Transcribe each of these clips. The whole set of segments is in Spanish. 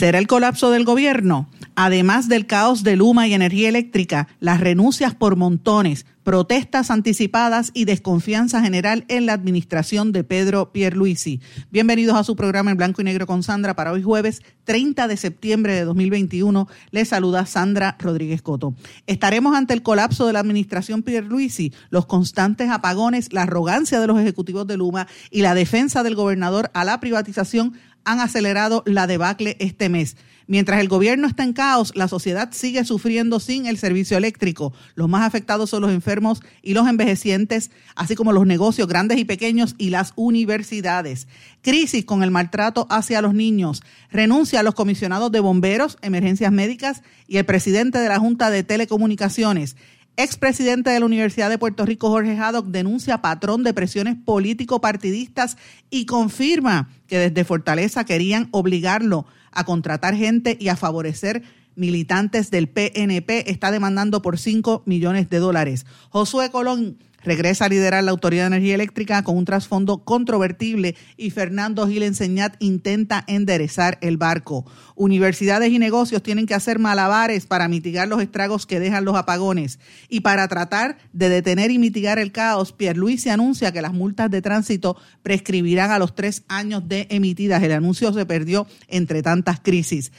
¿Será el colapso del gobierno? Además del caos de Luma y energía eléctrica, las renuncias por montones, protestas anticipadas y desconfianza general en la administración de Pedro Pierluisi. Bienvenidos a su programa en blanco y negro con Sandra para hoy jueves 30 de septiembre de 2021. Les saluda Sandra Rodríguez Coto. Estaremos ante el colapso de la administración Pierluisi, los constantes apagones, la arrogancia de los ejecutivos de Luma y la defensa del gobernador a la privatización han acelerado la debacle este mes. Mientras el gobierno está en caos, la sociedad sigue sufriendo sin el servicio eléctrico. Los más afectados son los enfermos y los envejecientes, así como los negocios grandes y pequeños y las universidades. Crisis con el maltrato hacia los niños. Renuncia a los comisionados de bomberos, emergencias médicas y el presidente de la Junta de Telecomunicaciones. Expresidente de la Universidad de Puerto Rico, Jorge Haddock, denuncia patrón de presiones político-partidistas y confirma que desde Fortaleza querían obligarlo a contratar gente y a favorecer militantes del PNP. Está demandando por 5 millones de dólares. Josué Colón regresa a liderar la Autoridad de Energía Eléctrica con un trasfondo controvertible y Fernando Gil Enseñat intenta enderezar el barco. Universidades y negocios tienen que hacer malabares para mitigar los estragos que dejan los apagones. Y para tratar de detener y mitigar el caos, se anuncia que las multas de tránsito prescribirán a los tres años de emitidas. El anuncio se perdió entre tantas crisis.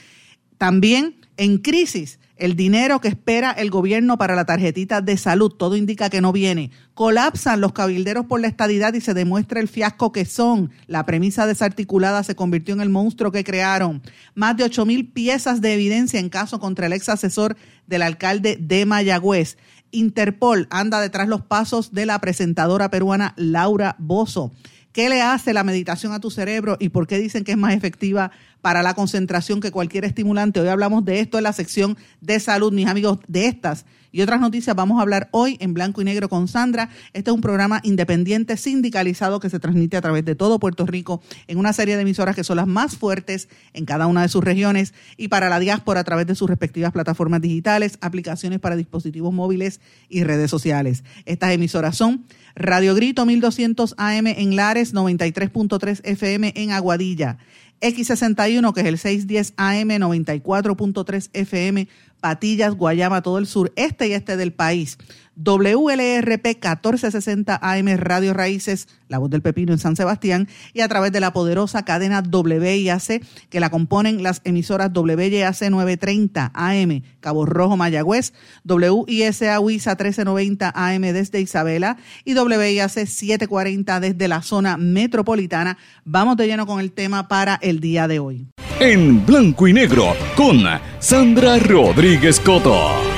También en crisis el dinero que espera el gobierno para la tarjetita de salud, todo indica que no viene. Colapsan los cabilderos por la estadidad y se demuestra el fiasco que son. La premisa desarticulada se convirtió en el monstruo que crearon. Más de 8 mil piezas de evidencia en caso contra el ex asesor del alcalde de Mayagüez. Interpol anda detrás los pasos de la presentadora peruana Laura Bozo. ¿Qué le hace la meditación a tu cerebro y por qué dicen que es más efectiva para la concentración que cualquier estimulante? Hoy hablamos de esto en la sección de salud, mis amigos, de estas y otras noticias vamos a hablar hoy en blanco y negro con Sandra. Este es un programa independiente sindicalizado que se transmite a través de todo Puerto Rico en una serie de emisoras que son las más fuertes en cada una de sus regiones y para la diáspora a través de sus respectivas plataformas digitales, aplicaciones para dispositivos móviles y redes sociales. Estas emisoras son Radio Grito 1200 AM en Lares, 93.3 FM en Aguadilla. X61, que es el 610 AM 94.3 FM Patillas, Guayama, todo el sur, este y este del país. WLRP 1460 AM Radio Raíces, La Voz del Pepino en San Sebastián, y a través de la poderosa cadena WIAC, que la componen las emisoras WIAC 930 AM, Cabo Rojo, Mayagüez, WISA WISA 1390 AM desde Isabela y WIAC 740 desde la zona metropolitana. Vamos de lleno con el tema para el día de hoy en blanco y negro con Sandra Rodríguez Coto.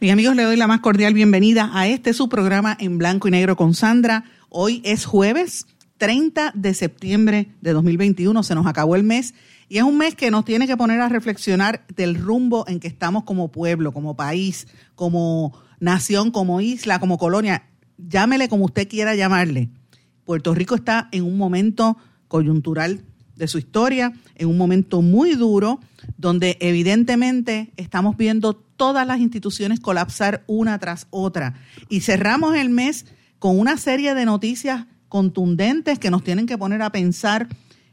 Mis amigos, le doy la más cordial bienvenida a este su programa en blanco y negro con Sandra. Hoy es jueves 30 de septiembre de 2021, se nos acabó el mes y es un mes que nos tiene que poner a reflexionar del rumbo en que estamos como pueblo, como país, como nación, como isla, como colonia. Llámele como usted quiera llamarle. Puerto Rico está en un momento coyuntural de su historia, en un momento muy duro, donde evidentemente estamos viendo todas las instituciones colapsar una tras otra. Y cerramos el mes con una serie de noticias contundentes que nos tienen que poner a pensar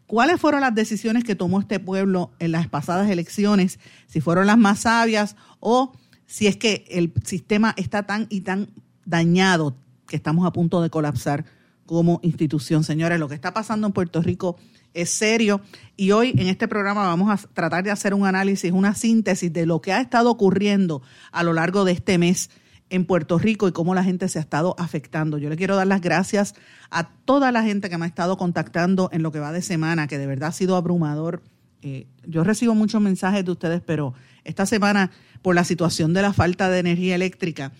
cuáles fueron las decisiones que tomó este pueblo en las pasadas elecciones, si fueron las más sabias o si es que el sistema está tan y tan dañado que estamos a punto de colapsar como institución. Señores, lo que está pasando en Puerto Rico es serio y hoy en este programa vamos a tratar de hacer un análisis, una síntesis de lo que ha estado ocurriendo a lo largo de este mes en Puerto Rico y cómo la gente se ha estado afectando. Yo le quiero dar las gracias a toda la gente que me ha estado contactando en lo que va de semana, que de verdad ha sido abrumador. Eh, yo recibo muchos mensajes de ustedes, pero esta semana, por la situación de la falta de energía eléctrica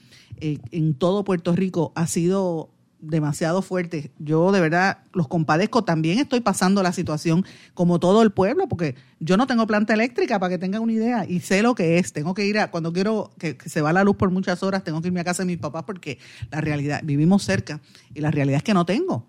eh, en todo Puerto Rico, ha sido demasiado fuertes. Yo de verdad los compadezco. También estoy pasando la situación como todo el pueblo, porque yo no tengo planta eléctrica para que tengan una idea y sé lo que es. Tengo que ir a, cuando quiero que, se va la luz por muchas horas, tengo que irme a casa de mis papás porque la realidad, vivimos cerca y la realidad es que no tengo.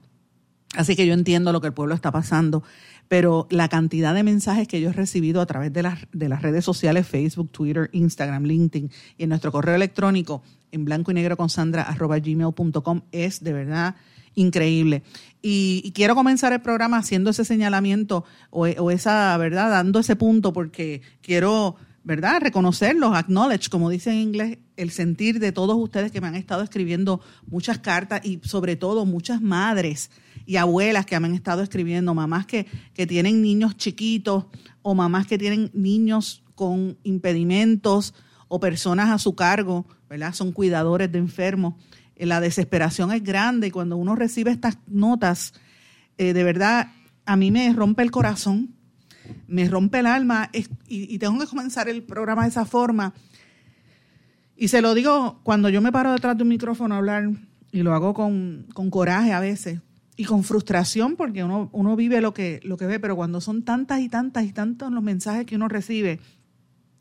Así que yo entiendo lo que el pueblo está pasando, pero la cantidad de mensajes que yo he recibido a través de las, de las redes sociales, Facebook, Twitter, Instagram, LinkedIn y en nuestro correo electrónico en blanco y negro con Sandra arroba gmail.com es de verdad increíble. Y, quiero comenzar el programa haciendo ese señalamiento o, o, esa, ¿verdad? Dando ese punto porque quiero, ¿verdad? Reconocerlos, acknowledge, como dice en inglés, el sentir de todos ustedes que me han estado escribiendo muchas cartas y sobre todo muchas madres y abuelas que me han estado escribiendo, mamás que, que tienen niños chiquitos o mamás que tienen niños con impedimentos o personas a su cargo, ¿verdad? Son cuidadores de enfermos. Eh, la desesperación es grande y cuando uno recibe estas notas, eh, de verdad, a mí me rompe el corazón, me rompe el alma y, tengo que comenzar el programa de esa forma. Y se lo digo cuando yo me paro detrás de un micrófono a hablar y lo hago con, coraje a veces y con frustración porque uno, uno vive lo que, lo que ve, pero cuando son tantas y tantas y tantos los mensajes que uno recibe,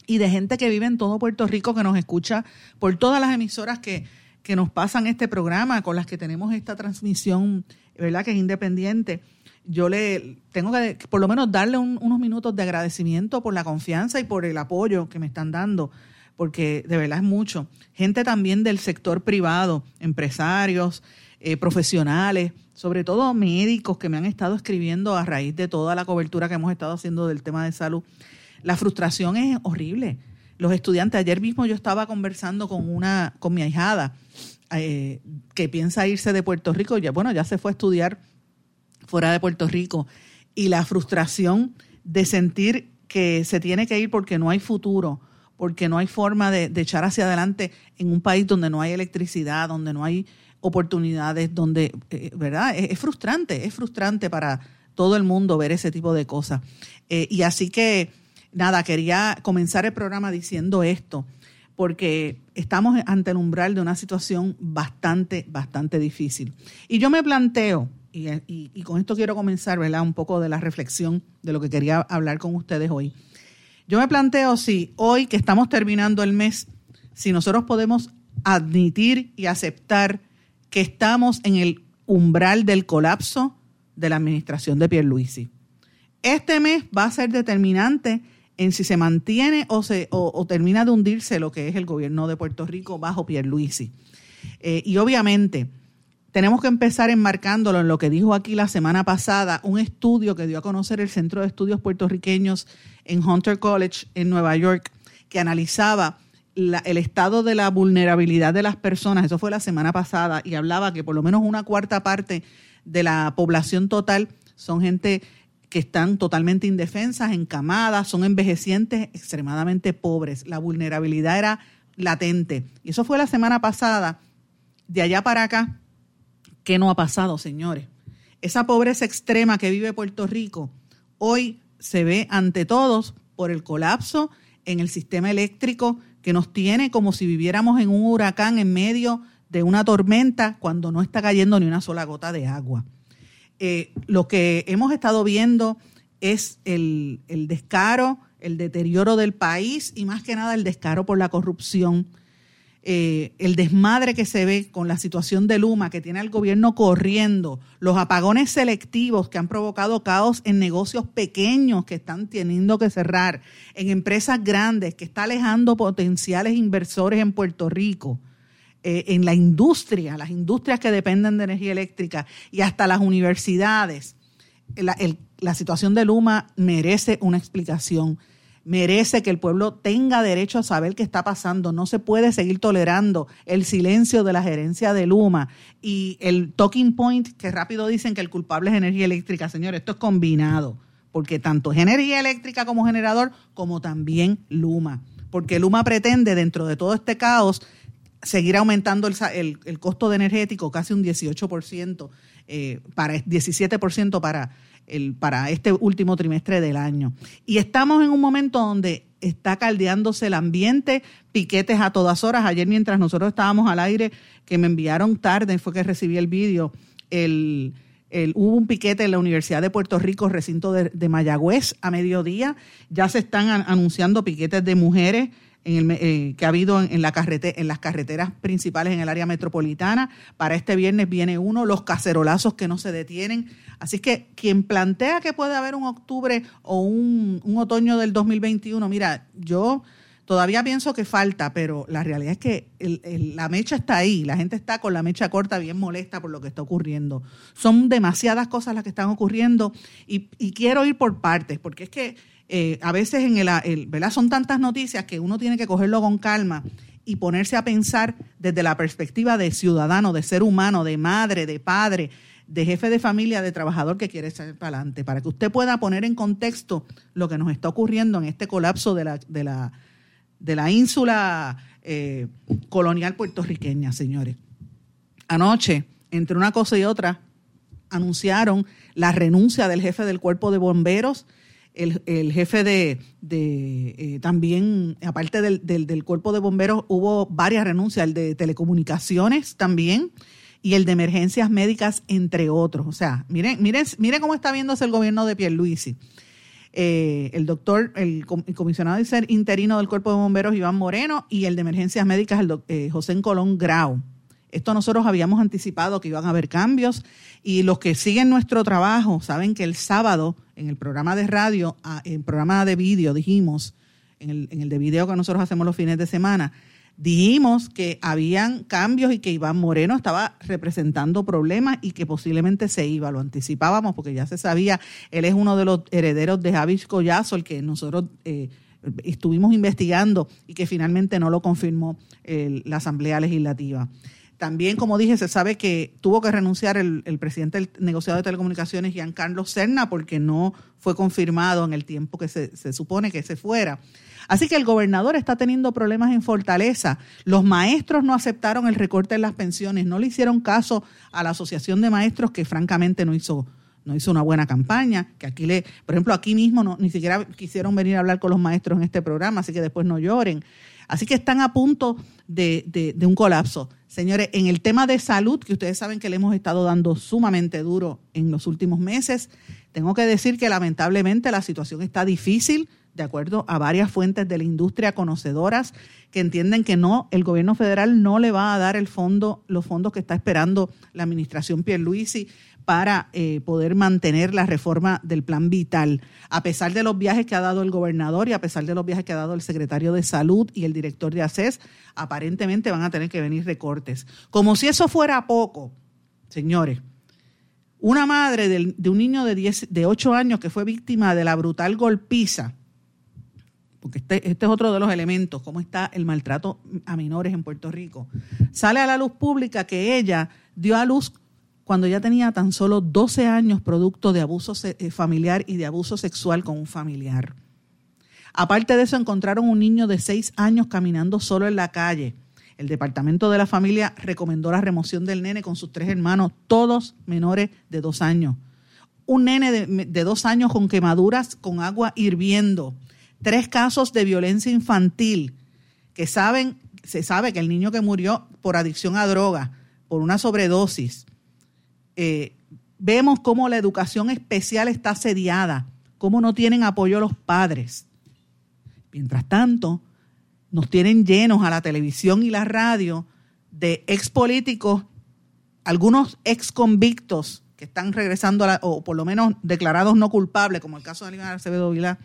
y de gente que vive en todo Puerto Rico, que nos escucha por todas las emisoras que, que nos pasan este programa, con las que tenemos esta transmisión, ¿verdad? Que es independiente. Yo le tengo que por lo menos darle unos minutos de agradecimiento por la confianza y por el apoyo que me están dando, porque de verdad es mucho. Gente también del sector privado, empresarios, eh, profesionales, sobre todo médicos que me han estado escribiendo a raíz de toda la cobertura que hemos estado haciendo del tema de salud la frustración es horrible. Los estudiantes, ayer mismo yo estaba conversando con una, con mi ahijada, eh, que piensa irse de Puerto Rico, ya, bueno, ya se fue a estudiar fuera de Puerto Rico, y la frustración de sentir que se tiene que ir porque no hay futuro, porque no hay forma de, echar hacia adelante en un país donde no hay electricidad, donde no hay oportunidades, donde, eh, ¿verdad? Es, frustrante, es frustrante para todo el mundo ver ese tipo de cosas. Eh, y así que nada, quería comenzar el programa diciendo esto, porque estamos ante el umbral de una situación bastante, bastante difícil. Y yo me planteo, y, con esto quiero comenzar, ¿verdad? Un poco de la reflexión de lo que quería hablar con ustedes hoy. Yo me planteo si hoy que estamos terminando el mes, si nosotros podemos admitir y aceptar que estamos en el umbral del colapso de la administración de Pierluisi. Este mes va a ser determinante en si se mantiene o, se, o, termina de hundirse lo que es el gobierno de Puerto Rico bajo Pierluisi. Eh, y obviamente tenemos que empezar enmarcándolo en lo que dijo aquí la semana pasada, un estudio que dio a conocer el Centro de Estudios Puertorriqueños en Hunter College en Nueva York, que analizaba el estado de la vulnerabilidad de las personas, eso fue la semana pasada, y hablaba que por lo menos una cuarta parte de la población total son gente que están totalmente indefensas, encamadas, son envejecientes extremadamente pobres. La vulnerabilidad era latente. Y eso fue la semana pasada. De allá para acá, ¿qué no ha pasado, señores? Esa pobreza extrema que vive Puerto Rico hoy se ve ante todos por el colapso en el sistema eléctrico que nos tiene como si viviéramos en un huracán en medio de una tormenta cuando no está cayendo ni una sola gota de agua. Eh, lo que hemos estado viendo es el, descaro, el deterioro del país y más que nada el descaro por la corrupción, eh, el desmadre que se ve con la situación de Luma, que tiene al gobierno corriendo, los apagones selectivos que han provocado caos en negocios pequeños que están teniendo que cerrar, en empresas grandes que está alejando potenciales inversores en Puerto Rico. Eh, en la industria, las industrias que dependen de energía eléctrica y hasta las universidades, la, situación de Luma merece una explicación merece que el pueblo tenga derecho a saber qué está pasando. No se puede seguir tolerando el silencio de la gerencia de Luma y el talking point que rápido dicen que el culpable es energía eléctrica. Señor, esto es combinado, porque tanto es energía eléctrica como generador, como también Luma. Porque Luma pretende, dentro de todo este caos, seguir aumentando el, costo de energético casi un 18%, eh, para 17% para el, para este último trimestre del año. Y estamos en un momento donde está caldeándose el ambiente, piquetes a todas horas. Ayer mientras nosotros estábamos al aire, que me enviaron tarde, fue que recibí el vídeo, el, hubo un piquete en la Universidad de Puerto Rico, recinto de, de Mayagüez, a mediodía. Ya se están anunciando piquetes de mujeres en el, eh, que ha habido en, la carrete, en las carreteras principales en el área metropolitana. Para este viernes viene uno, los cacerolazos que no se detienen. Así que quien plantea que puede haber un octubre o un, otoño del 2021, mira, yo todavía pienso que falta, pero la realidad es que la mecha está ahí, la gente está con la mecha corta bien molesta por lo que está ocurriendo. Son demasiadas cosas las que están ocurriendo y, y quiero ir por partes, porque es que eh, a veces en el, ¿verdad? son tantas noticias que uno tiene que cogerlo con calma y ponerse a pensar desde la perspectiva de ciudadano, de ser humano, de madre, de padre, de jefe de familia, de trabajador que quiere salir para adelante, para que usted pueda poner en contexto lo que nos está ocurriendo en este colapso de la, de la, de la ínsula eh, colonial puertorriqueña, señores. Anoche, entre una cosa y otra, anunciaron la renuncia del jefe del cuerpo de bomberos el, jefe de, eh, también, aparte del, del, cuerpo de bomberos, hubo varias renuncias, el de telecomunicaciones también y el de emergencias médicas, entre otros. O sea, miren, miren, miren cómo está viéndose el gobierno de Pierluisi. Eh, el doctor, el, comisionado interino del cuerpo de bomberos, Iván Moreno, y el de emergencias médicas, el eh, José Colón Grau. Esto nosotros habíamos anticipado que iban a haber cambios y los que siguen nuestro trabajo saben que el sábado en el programa de radio, en el programa de vídeo, dijimos, en el, de vídeo que nosotros hacemos los fines de semana, dijimos que habían cambios y que Iván Moreno estaba representando problemas y que posiblemente se iba. Lo anticipábamos porque ya se sabía, él es uno de los herederos de Javis Collazo, el que nosotros eh, estuvimos investigando y que finalmente no lo confirmó la Asamblea Legislativa. También, como dije, se sabe que tuvo que renunciar el, presidente del negociado de telecomunicaciones, Giancarlo Serna, porque no fue confirmado en el tiempo que se, supone que se fuera. Así que el gobernador está teniendo problemas en Fortaleza. Los maestros no aceptaron el recorte en las pensiones, no le hicieron caso a la Asociación de Maestros, que francamente no hizo, no hizo una buena campaña, que aquí le, por ejemplo, aquí mismo no, ni siquiera quisieron venir a hablar con los maestros en este programa, así que después no lloren. Así que están a punto de, un colapso. Señores, en el tema de salud, que ustedes saben que le hemos estado dando sumamente duro en los últimos meses, tengo que decir que lamentablemente la situación está difícil, de acuerdo a varias fuentes de la industria conocedoras que entienden que no, el gobierno federal no le va a dar el fondo, los fondos que está esperando la administración Pierluisi para eh, poder mantener la reforma del plan vital, a pesar de los viajes que ha dado el gobernador y a pesar de los viajes que ha dado el secretario de salud y el director de ACES, aparentemente van a tener que venir recortes. Como si eso fuera poco, señores. Una madre de, un niño de, 10, de 8 años que fue víctima de la brutal golpiza, porque este, este es otro de los elementos, cómo está el maltrato a menores en Puerto Rico, sale a la luz pública que ella dio a luz cuando ya tenía tan solo 12 años producto de abuso eh, familiar y de abuso sexual con un familiar. Aparte de eso, encontraron un niño de 6 años caminando solo en la calle. El departamento de la familia recomendó la remoción del nene con sus tres hermanos, todos menores de 2 años. Un nene de, de dos años con quemaduras con agua hirviendo. Tres casos de violencia infantil que saben, se sabe que el niño que murió por adicción a droga, por una sobredosis, eh, vemos cómo la educación especial está asediada, cómo no tienen apoyo los padres. Mientras tanto, nos tienen llenos a la televisión y la radio de ex políticos, algunos ex convictos que están regresando, o por lo menos declarados no culpables, como el caso de Aníbal Acevedo Vilá,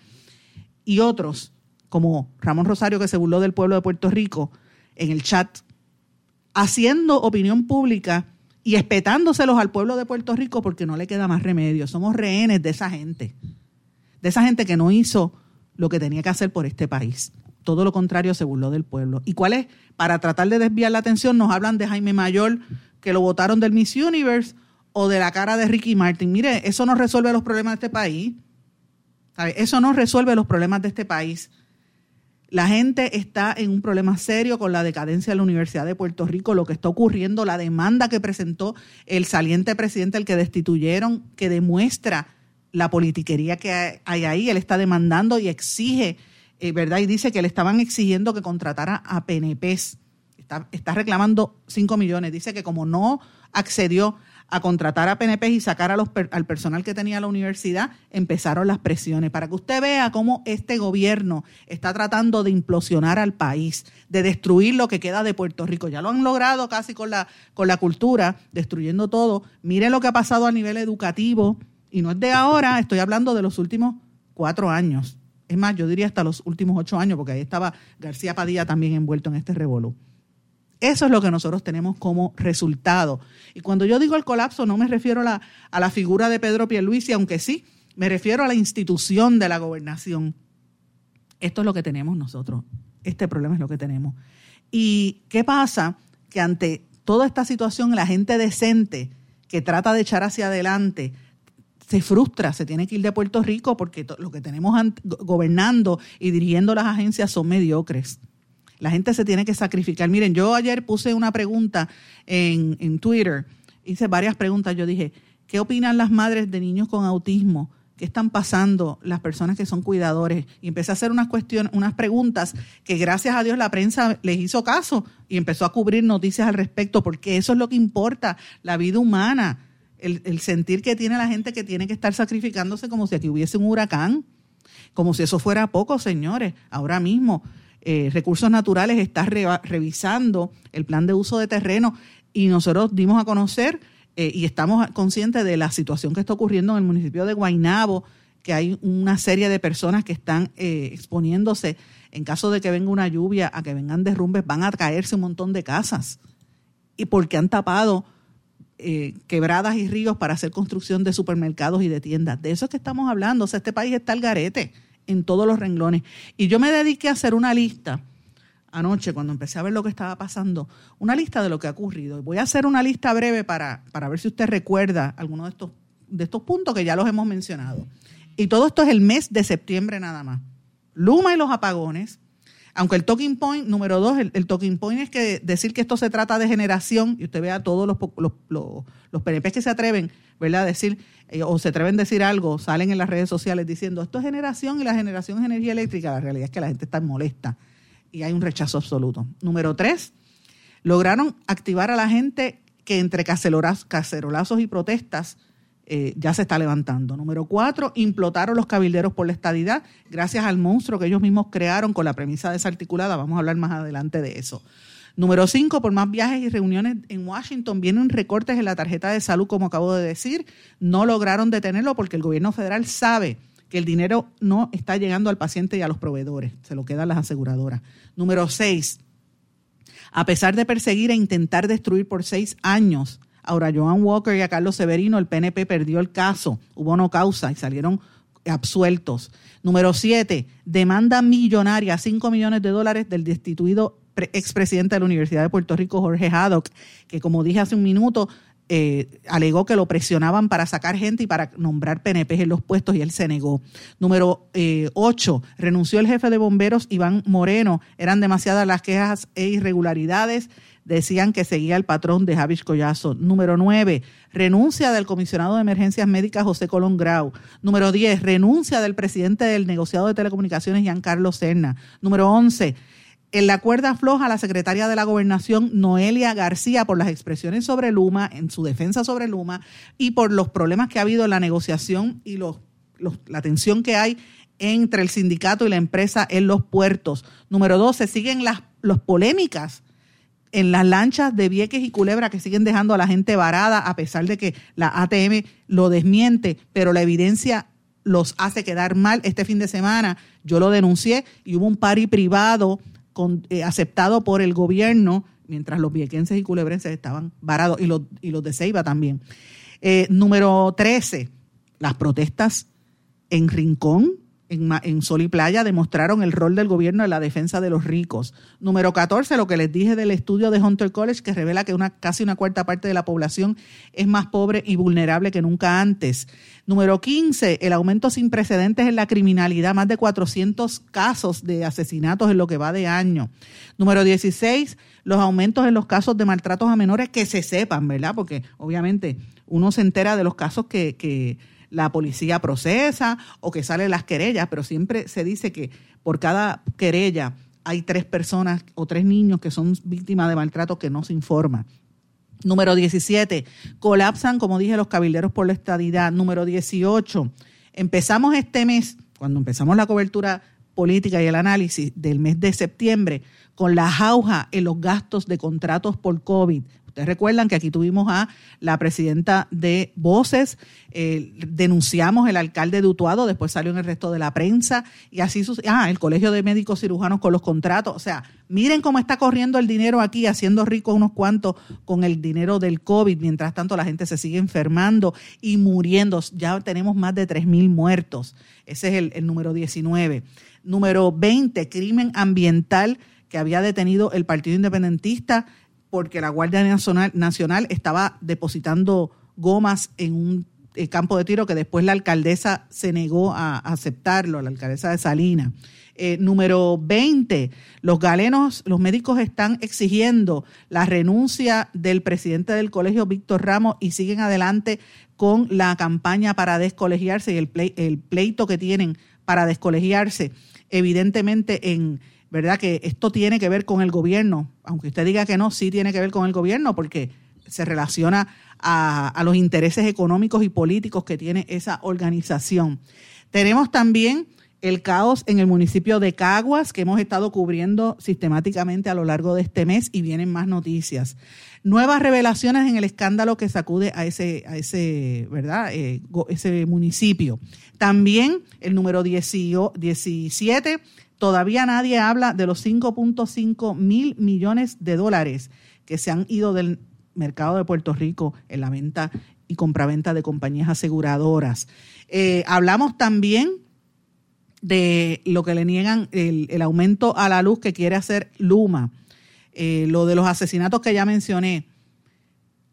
y otros, como Ramón Rosario, que se burló del pueblo de Puerto Rico en el chat, haciendo opinión pública y espetándoselos al pueblo de Puerto Rico porque no le queda más remedio. Somos rehenes de esa gente, de esa gente que no hizo lo que tenía que hacer por este país. Todo lo contrario, se burló del pueblo. ¿Y cuál es? Para tratar de desviar la atención, nos hablan de Jaime Mayor, que lo votaron del Miss Universe, o de la cara de Ricky Martin. Mire, eso no resuelve los problemas de este país. Eso no resuelve los problemas de este país. La gente está en un problema serio con la decadencia de la Universidad de Puerto Rico, lo que está ocurriendo, la demanda que presentó el saliente presidente, el que destituyeron, que demuestra la politiquería que hay ahí. Él está demandando y exige, eh, ¿verdad? Y dice que le estaban exigiendo que contratara a PNPs. Está, está reclamando 5 millones. Dice que como no accedió a contratar a PNP y sacar al personal que tenía la universidad, empezaron las presiones. Para que usted vea cómo este gobierno está tratando de implosionar al país, de destruir lo que queda de Puerto Rico. Ya lo han logrado casi con la, con la cultura, destruyendo todo. Mire lo que ha pasado a nivel educativo, y no es de ahora, estoy hablando de los últimos cuatro años. Es más, yo diría hasta los últimos ocho años, porque ahí estaba García Padilla también envuelto en este revolú. Eso es lo que nosotros tenemos como resultado. Y cuando yo digo el colapso, no me refiero a la, a la figura de Pedro Pierluisi, aunque sí, me refiero a la institución de la gobernación. Esto es lo que tenemos nosotros. Este problema es lo que tenemos. ¿Y qué pasa? Que ante toda esta situación, la gente decente que trata de echar hacia adelante se frustra, se tiene que ir de Puerto Rico porque lo que tenemos gobernando y dirigiendo las agencias son mediocres. La gente se tiene que sacrificar. Miren, yo ayer puse una pregunta en, en Twitter, hice varias preguntas. Yo dije, ¿qué opinan las madres de niños con autismo? ¿Qué están pasando las personas que son cuidadores? Y empecé a hacer unas cuestiones, unas preguntas que gracias a Dios la prensa les hizo caso y empezó a cubrir noticias al respecto, porque eso es lo que importa, la vida humana, el, el sentir que tiene la gente que tiene que estar sacrificándose como si aquí hubiese un huracán, como si eso fuera poco, señores. Ahora mismo eh, Recursos Naturales está revisando el plan de uso de terreno y nosotros dimos a conocer eh, y estamos conscientes de la situación que está ocurriendo en el municipio de Guainabo, que hay una serie de personas que están eh, exponiéndose en caso de que venga una lluvia, a que vengan derrumbes, van a caerse un montón de casas. Y porque han tapado quebradas y ríos para hacer construcción de supermercados y de tiendas. De eso es que estamos hablando. O sea, este país está al garete en todos los renglones. Y yo me dediqué a hacer una lista anoche cuando empecé a ver lo que estaba pasando, una lista de lo que ha ocurrido. Voy a hacer una lista breve para, para ver si usted recuerda algunos de estos, de estos puntos que ya los hemos mencionado. Y todo esto es el mes de septiembre nada más. Luma y los apagones, aunque el talking point número dos, el, talking point es que decir que esto se trata de generación, y usted vea todos los, los, los, los PNP que se atreven, ¿verdad? Decir, eh, o se atreven a decir algo, salen en las redes sociales diciendo esto es generación y la generación es energía eléctrica. La realidad es que la gente está molesta y hay un rechazo absoluto. Número tres, lograron activar a la gente que entre cacerolazos y protestas eh, ya se está levantando. Número cuatro, implotaron los cabilderos por la estadidad gracias al monstruo que ellos mismos crearon con la premisa desarticulada. Vamos a hablar más adelante de eso. Número cinco, por más viajes y reuniones en Washington, vienen recortes en la tarjeta de salud, como acabo de decir. No lograron detenerlo porque el gobierno federal sabe que el dinero no está llegando al paciente y a los proveedores, se lo quedan las aseguradoras. Número seis, a pesar de perseguir e intentar destruir por seis años Ahora, Joan Walker y a Carlos Severino, el PNP perdió el caso, hubo no causa y salieron absueltos. Número siete, demanda millonaria, 5 millones de dólares del destituido expresidente de la Universidad de Puerto Rico, Jorge Haddock, que como dije hace un minuto, eh, alegó que lo presionaban para sacar gente y para nombrar PNP en los puestos y él se negó. Número 8, eh, renunció el jefe de bomberos Iván Moreno. Eran demasiadas las quejas e irregularidades decían que seguía el patrón de Javis Collazo. Número 9, renuncia del comisionado de emergencias médicas José Colón Grau. Número 10, renuncia del presidente del negociado de telecomunicaciones Giancarlo Serna. Número 11, en la cuerda floja la secretaria de la gobernación Noelia García por las expresiones sobre Luma, en su defensa sobre Luma y por los problemas que ha habido en la negociación y los, la tensión que hay entre el sindicato y la empresa en los puertos. Número 12, siguen las los polémicas en las lanchas de Vieques y Culebra que siguen dejando a la gente varada a pesar de que la ATM lo desmiente, pero la evidencia los hace quedar mal. Este fin de semana yo lo denuncié y hubo un pari privado con, eh, aceptado por el gobierno mientras los viequenses y culebrenses estaban varados y los, y los de Ceiba también. Eh, número 13, las protestas en Rincón, en, Sol y Playa demostraron el rol del gobierno en la defensa de los ricos. Número 14, lo que les dije del estudio de Hunter College, que revela que una, casi una cuarta parte de la población es más pobre y vulnerable que nunca antes. Número 15, el aumento sin precedentes en la criminalidad, más de 400 casos de asesinatos en lo que va de año. Número 16, los aumentos en los casos de maltratos a menores que se sepan, ¿verdad? Porque obviamente uno se entera de los casos que, que la policía procesa o que salen las querellas, pero siempre se dice que por cada querella hay tres personas o tres niños que son víctimas de maltrato que no se informan. Número 17, colapsan, como dije, los cabilderos por la estadidad. Número 18, empezamos este mes, cuando empezamos la cobertura política y el análisis del mes de septiembre, con la jauja en los gastos de contratos por COVID. Ustedes recuerdan que aquí tuvimos a la presidenta de Voces, eh, denunciamos el alcalde de Utuado, después salió en el resto de la prensa y así ah, el Colegio de Médicos Cirujanos con los contratos. O sea, miren cómo está corriendo el dinero aquí, haciendo ricos unos cuantos con el dinero del COVID. Mientras tanto, la gente se sigue enfermando y muriendo. Ya tenemos más de 3.000 muertos. Ese es el, el número 19. Número 20, crimen ambiental que había detenido el Partido Independentista porque la Guardia Nacional, estaba depositando gomas en un eh, campo de tiro que después la alcaldesa se negó a aceptarlo, la alcaldesa de Salina. Eh, número 20, los galenos, los médicos están exigiendo la renuncia del presidente del colegio, Víctor Ramos, y siguen adelante con la campaña para descolegiarse y el, el pleito que tienen para descolegiarse, evidentemente en ¿verdad? Que esto tiene que ver con el gobierno, aunque usted diga que no, sí tiene que ver con el gobierno porque se relaciona a, los intereses económicos y políticos que tiene esa organización. Tenemos también el caos en el municipio de Caguas, que hemos estado cubriendo sistemáticamente a lo largo de este mes y vienen más noticias. Nuevas revelaciones en el escándalo que sacude a ese, a ese, ¿verdad? Eh, ese municipio. También el número 17 Todavía nadie habla de los 5.5 mil millones de dólares que se han ido del mercado de Puerto Rico en la venta y compraventa de compañías aseguradoras. Eh, hablamos también de lo que le niegan el, aumento a la luz que quiere hacer Luma, eh, lo de los asesinatos que ya mencioné,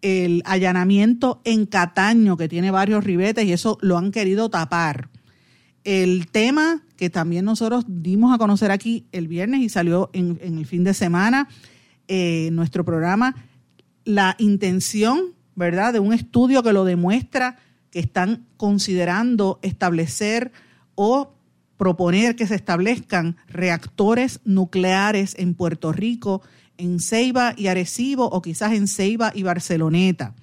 el allanamiento en Cataño que tiene varios ribetes y eso lo han querido tapar. El tema que también nosotros dimos a conocer aquí el viernes y salió en, el fin de semana, eh, nuestro programa, la intención, ¿verdad?, de un estudio que lo demuestra que están considerando establecer o proponer que se establezcan reactores nucleares en Puerto Rico, en Ceiba y Arecibo o quizás en Ceiba y Barceloneta.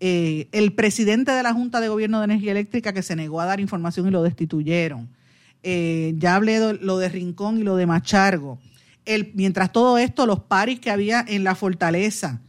Eh, el presidente de la Junta de Gobierno de Energía Eléctrica que se negó a dar información y lo destituyeron. Eh, ya hablé de lo de Rincón y lo de Machargo. Mientras todo esto, los paris que había en la fortaleza,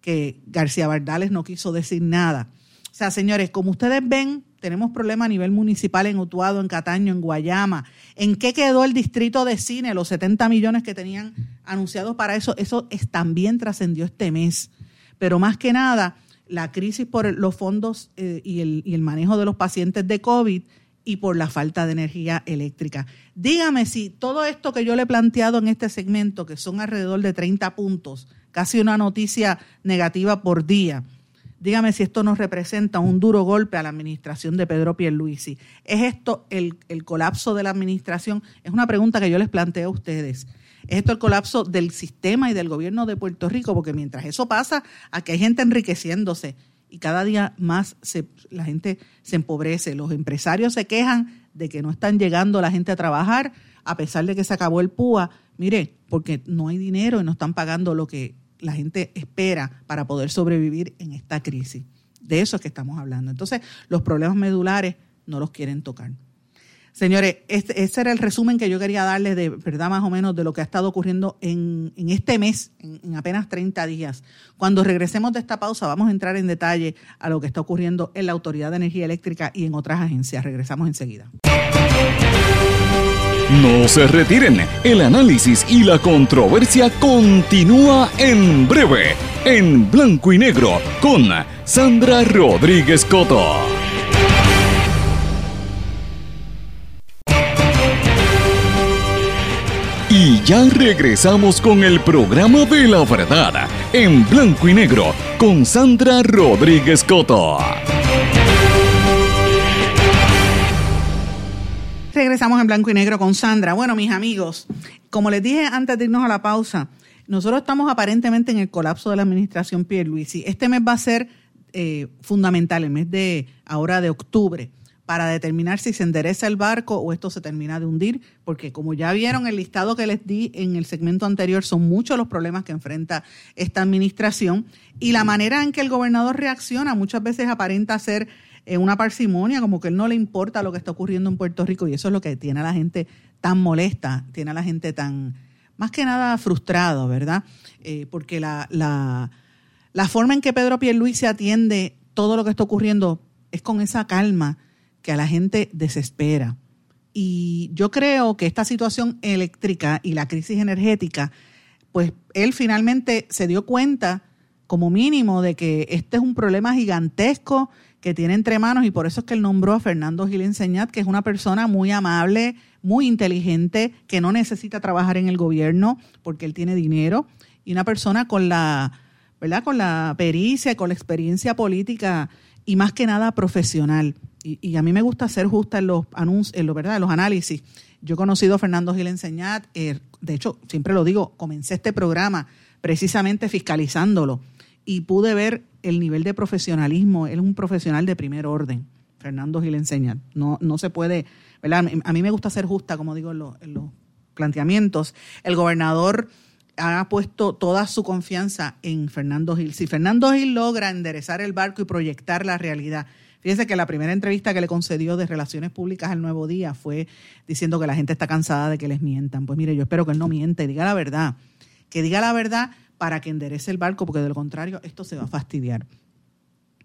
que García Bardales no quiso decir nada. O sea, señores, como ustedes ven, tenemos problemas a nivel municipal en Utuado, en Cataño, en Guayama. ¿En qué quedó el distrito de cine? Los 70 millones que tenían anunciados para eso, eso también trascendió este mes. Pero más que nada, la crisis por los fondos eh, y, el, y el manejo de los pacientes de COVID y por la falta de energía eléctrica. Dígame si todo esto que yo le he planteado en este segmento, que son alrededor de 30 puntos, casi una noticia negativa por día, dígame si esto nos representa un duro golpe a la administración de Pedro Pierluisi. ¿Es esto el, el colapso de la administración? Es una pregunta que yo les planteo a ustedes. ¿Es esto el colapso del sistema y del gobierno de Puerto Rico? Porque mientras eso pasa, aquí hay gente enriqueciéndose y cada día más la gente se empobrece. Los empresarios se quejan de que no están llegando la gente a trabajar a pesar de que se acabó el PUA. Mire, porque no hay dinero y no están pagando lo que la gente espera para poder sobrevivir en esta crisis. De eso es que estamos hablando. Entonces, los problemas medulares no los quieren tocar. Señores, este, ese era el resumen que yo quería darles de verdad más o menos de lo que ha estado ocurriendo en, este mes, en, apenas 30 días. Cuando regresemos de esta pausa vamos a entrar en detalle a lo que está ocurriendo en la Autoridad de Energía Eléctrica y en otras agencias. Regresamos enseguida. No se retiren, el análisis y la controversia continúa en breve, en blanco y negro, con Sandra Rodríguez Coto. Ya regresamos con el programa de la verdad, en blanco y negro, con Sandra Rodríguez Coto. Regresamos en blanco y negro con Sandra. Bueno, mis amigos, como les dije antes de irnos a la pausa, nosotros estamos aparentemente en el colapso de la administración Pierluisi. Este mes va a ser eh, fundamental, el mes de ahora de octubre, para determinar si se endereza el barco o esto se termina de hundir, porque como ya vieron el listado que les di en el segmento anterior, son muchos los problemas que enfrenta esta administración y la manera en que el gobernador reacciona muchas veces aparenta ser eh, una parsimonia, como que él no le importa lo que está ocurriendo en Puerto Rico y eso es lo que tiene a la gente tan molesta, tiene a la gente tan, más que nada frustrado, ¿verdad? Eh, porque la, la, la forma en que Pedro Pierluisi atiende todo lo que está ocurriendo es con esa calma que a la gente desespera. Y yo creo que esta situación eléctrica y la crisis energética, pues él finalmente se dio cuenta como mínimo de que este es un problema gigantesco que tiene entre manos y por eso es que él nombró a Fernando Gil Enseñat, que es una persona muy amable, muy inteligente, que no necesita trabajar en el gobierno porque él tiene dinero y una persona con la, ¿verdad? Con la pericia, con la experiencia política y más que nada profesional y, a mí me gusta ser justa en los anuncios, en lo, ¿verdad? En los análisis. Yo he conocido a Fernando Gil Enseñat, eh, de hecho, siempre lo digo, comencé este programa precisamente fiscalizándolo y pude ver el nivel de profesionalismo. Él es un profesional de primer orden, Fernando Gil Enseñat. No, no se puede, ¿verdad? A mí me gusta ser justa, como digo, en en los planteamientos. El gobernador ha puesto toda su confianza en Fernando Gil. Si Fernando Gil logra enderezar el barco y proyectar la realidad, Fíjense que la primera entrevista que le concedió de Relaciones Públicas al Nuevo Día fue diciendo que la gente está cansada de que les mientan. Pues mire, yo espero que él no miente, diga la verdad. Que diga la verdad para que enderece el barco, porque de lo contrario esto se va a fastidiar.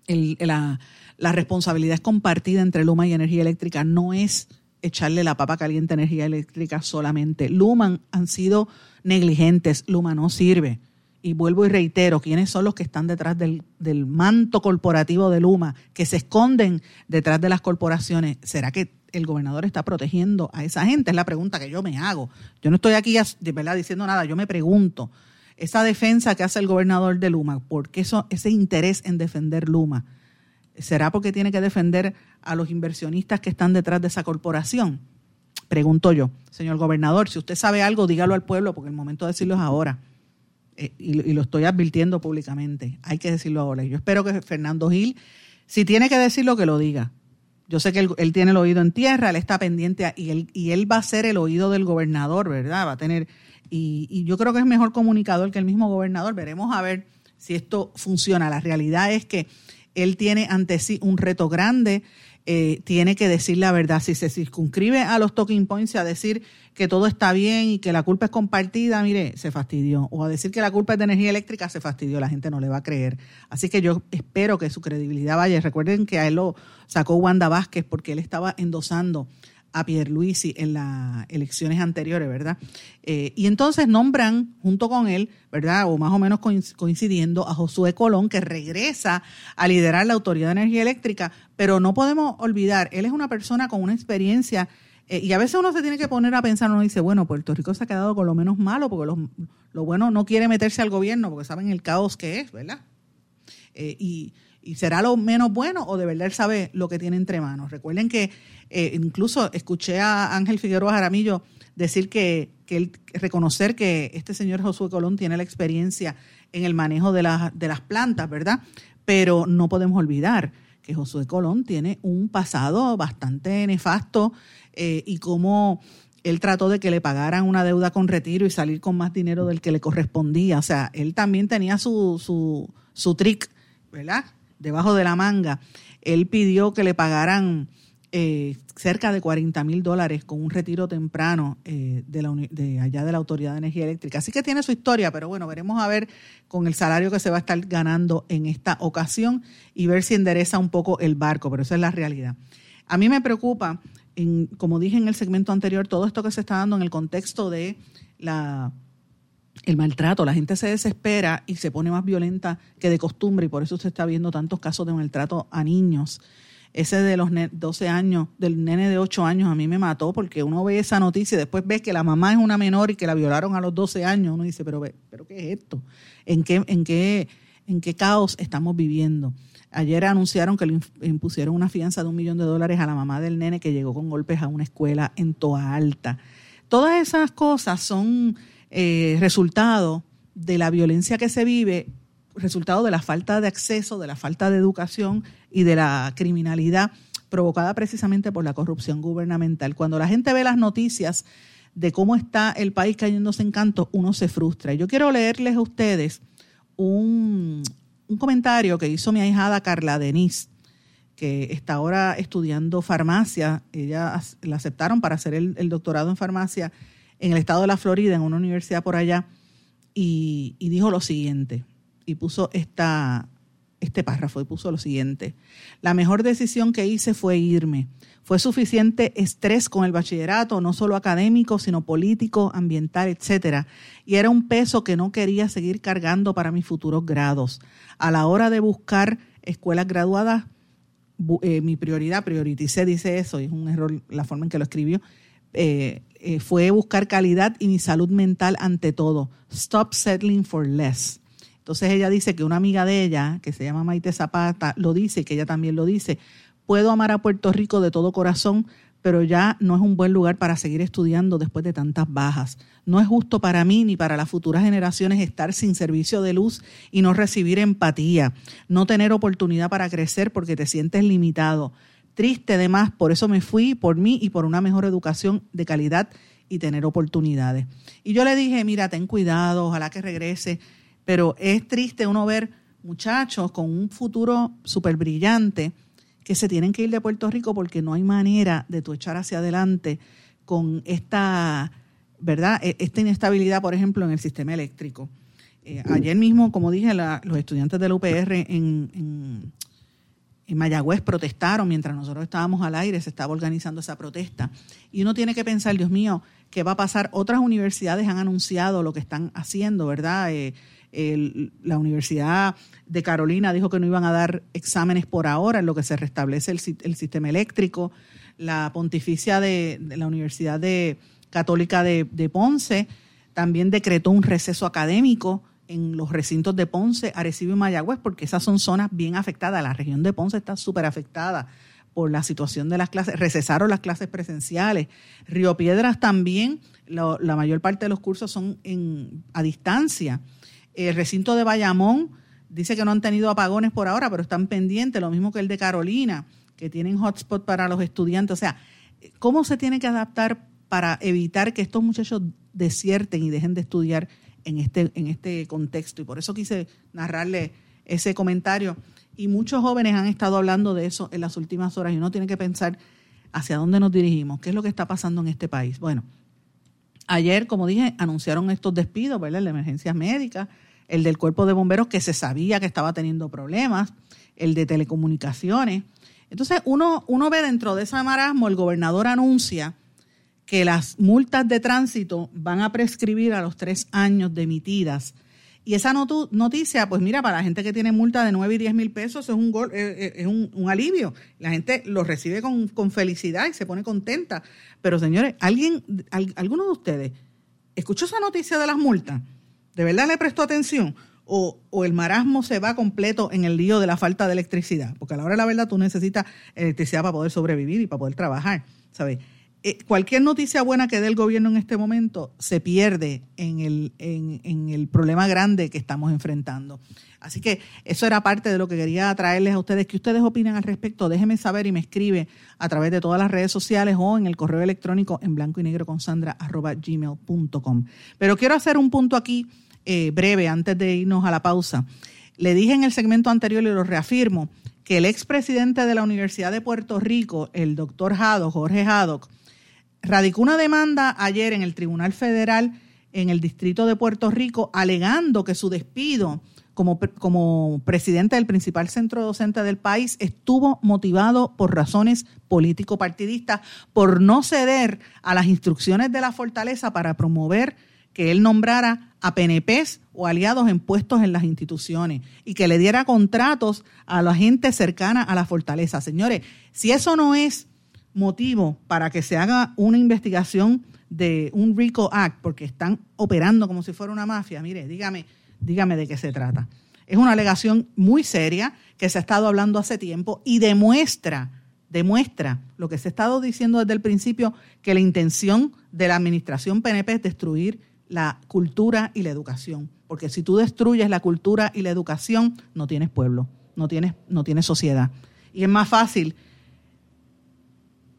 la, responsabilidad es compartida entre Luma y Energía Eléctrica, no es echarle la papa caliente a energía eléctrica solamente. Luma han sido negligentes, Luma no sirve y vuelvo y reitero, quiénes son los que están detrás del, manto corporativo de Luma, que se esconden detrás de las corporaciones. ¿Será que el gobernador está protegiendo a esa gente? Es la pregunta que yo me hago. Yo no estoy aquí verdad diciendo nada, yo me pregunto, esa defensa que hace el gobernador de Luma, ¿por qué eso, ese interés en defender Luma? ¿Será porque tiene que defender a los inversionistas que están detrás de esa corporación? Pregunto yo, señor gobernador, si usted sabe algo, dígalo al pueblo, porque el momento de decirlo es ahora. Eh, y, lo estoy advirtiendo públicamente, hay que decirlo ahora. Yo espero que Fernando Gil, si tiene que decirlo, que lo diga. Yo sé que él, tiene el oído en tierra, él está pendiente y, él, y él va a ser el oído del gobernador, ¿verdad? Va a tener, y, y yo creo que es mejor comunicador que el mismo gobernador. Veremos a ver si esto funciona. La realidad es que él tiene ante sí un reto grande eh, tiene que decir la verdad. Si se circunscribe a los talking points a decir que todo está bien y que la culpa es compartida, mire, se fastidió. O a decir que la culpa es de energía eléctrica, se fastidió. La gente no le va a creer. Así que yo espero que su credibilidad vaya. Recuerden que a él lo sacó Wanda Vázquez porque él estaba endosando a Pierluisi en las elecciones anteriores, ¿verdad? Eh, y entonces nombran junto con él, ¿verdad? O más o menos coincidiendo a Josué Colón, que regresa a liderar la Autoridad de Energía Eléctrica, pero no podemos olvidar, él es una persona con una experiencia eh, y a veces uno se tiene que poner a pensar, uno dice, bueno, Puerto Rico se ha quedado con lo menos malo, porque lo, lo bueno no quiere meterse al gobierno, porque saben el caos que es, ¿verdad? Eh, y, y será lo menos bueno o de verdad él sabe lo que tiene entre manos. Recuerden que eh, incluso escuché a Ángel Figueroa Jaramillo decir que, que él, reconocer que este señor Josué Colón tiene la experiencia en el manejo de, de las plantas, ¿verdad? Pero no podemos olvidar que Josué Colón tiene un pasado bastante nefasto eh, y cómo él trató de que le pagaran una deuda con retiro y salir con más dinero del que le correspondía. O sea, él también tenía su, su, su trick, ¿verdad? Debajo de la manga, él pidió que le pagaran eh, cerca de 40 mil dólares con un retiro temprano eh, de, allá de la Autoridad de Energía Eléctrica. Así que tiene su historia, pero bueno, veremos a ver con el salario que se va a estar ganando en esta ocasión y ver si endereza un poco el barco, pero esa es la realidad. A mí me preocupa, como dije en el segmento anterior, todo esto que se está dando en el contexto de la el maltrato, la gente se desespera y se pone más violenta que de costumbre y por eso se está viendo tantos casos de maltrato a niños. Ese de los 12 años, del nene de 8 años, a mí me mató porque uno ve esa noticia y después ve que la mamá es una menor y que la violaron a los 12 años. Uno dice, pero, pero ¿qué es esto? ¿En qué, en qué, en qué caos estamos viviendo? Ayer anunciaron que le impusieron una fianza de un millón de dólares a la mamá del nene que llegó con golpes a una escuela en Toa Alta. Todas esas cosas son eh, resultado de la violencia que se vive resultado de la falta de acceso, de la falta de educación y de la criminalidad provocada precisamente por la corrupción gubernamental. Cuando la gente ve las noticias de cómo está el país cayéndose en canto, uno se frustra. Yo quiero leerles a ustedes un, comentario que hizo mi ahijada Carla Denise, que está ahora estudiando farmacia. Ella la aceptaron para hacer el, doctorado en farmacia en el estado de la Florida, en una universidad por allá, y, dijo lo siguiente, y puso esta, este párrafo y puso lo siguiente. La mejor decisión que hice fue irme. Fue suficiente estrés con el bachillerato, no solo académico, sino político, ambiental, etcétera, y era un peso que no quería seguir cargando para mis futuros grados. A la hora de buscar escuelas graduadas, eh, mi prioridad, prioricé, dice eso, y es un error la forma en que lo escribió, eh, eh, fue buscar calidad y mi salud mental ante todo. Stop settling for less. Entonces ella dice que una amiga de ella, que se llama Maite Zapata, lo dice, que ella también lo dice, puedo amar a Puerto Rico de todo corazón, pero ya no es un buen lugar para seguir estudiando después de tantas bajas. No es justo para mí ni para las futuras generaciones estar sin servicio de luz y no recibir empatía, no tener oportunidad para crecer porque te sientes limitado. Triste además, por eso me fui, por mí y por una mejor educación de calidad y tener oportunidades. Y yo le dije, mira, ten cuidado, ojalá que regrese pero es triste uno ver muchachos con un futuro súper brillante que se tienen que ir de Puerto Rico porque no hay manera de tu echar hacia adelante con esta, ¿verdad? E, esta inestabilidad, por ejemplo, en el sistema eléctrico. Eh, ayer mismo, como dije, los estudiantes del UPR en, en, en, Mayagüez protestaron mientras nosotros estábamos al aire, se estaba organizando esa protesta. Y uno tiene que pensar, Dios mío, ¿qué va a pasar? Otras universidades han anunciado lo que están haciendo, ¿verdad? Eh, la Universidad de Carolina dijo que no iban a dar exámenes por ahora, en lo que se restablece el, sistema eléctrico. La Pontificia de, la Universidad de, Católica de, Ponce también decretó un receso académico en los recintos de Ponce, Arecibo y Mayagüez, porque esas son zonas bien afectadas. La región de Ponce está súper afectada por la situación de las clases, recesaron las clases presenciales. Río Piedras también, la mayor parte de los cursos son en, a distancia. El recinto de Bayamón dice que no han tenido apagones por ahora, pero están pendientes, lo mismo que el de Carolina, que tienen hotspot para los estudiantes. O sea, ¿cómo se tiene que adaptar para evitar que estos muchachos desierten y dejen de estudiar en este, en este contexto? Y por eso quise narrarle ese comentario. Y muchos jóvenes han estado hablando de eso en las últimas horas y uno tiene que pensar hacia dónde nos dirigimos, qué es lo que está pasando en este país. Bueno, ayer, como dije, anunciaron estos despidos, ¿verdad? La emergencias médicas, el del cuerpo de bomberos que se sabía que estaba teniendo problemas, el de telecomunicaciones. Entonces uno, uno ve dentro de ese marasmo, el gobernador anuncia que las multas de tránsito van a prescribir a los tres años de emitidas. Y esa noticia, pues mira, para la gente que tiene multa de 9 y 10 mil pesos es, un, gol, eh, eh, es un, un, alivio. La gente lo recibe con, con, felicidad y se pone contenta. Pero señores, ¿alguien, ¿alguno de ustedes escuchó esa noticia de las multas? ¿De verdad le prestó atención? O, el marasmo se va completo en el lío de la falta de electricidad, porque a la hora de la verdad tú necesitas electricidad para poder sobrevivir y para poder trabajar, ¿sabes? Eh, cualquier noticia buena que dé el gobierno en este momento se pierde en el, en, el problema grande que estamos enfrentando. Así que eso era parte de lo que quería traerles a ustedes. ¿Qué ustedes opinan al respecto? Déjenme saber y me escribe a través de todas las redes sociales o en el correo electrónico en blanco y negro con sandra. Pero quiero hacer un punto aquí eh, breve antes de irnos a la pausa. Le dije en el segmento anterior y lo reafirmo que el expresidente de la Universidad de Puerto Rico, el doctor Haddock, Jorge Haddock, radicó una demanda ayer en el Tribunal Federal en el Distrito de Puerto Rico alegando que su despido como, como presidente del principal centro docente del país estuvo motivado por razones político-partidistas, por no ceder a las instrucciones de la fortaleza para promover que él nombrara a PNPs o aliados en puestos en las instituciones y que le diera contratos a la gente cercana a la fortaleza. Señores, si eso no es motivo para que se haga una investigación de un RICO Act, porque están operando como si fuera una mafia, mire, dígame, dígame de qué se trata. Es una alegación muy seria que se ha estado hablando hace tiempo y demuestra, demuestra lo que se ha estado diciendo desde el principio, que la intención de la administración PNP es destruir la cultura y la educación porque si tú destruyes la cultura y la educación, no tienes pueblo, no tienes, no tienes sociedad. Y es más fácil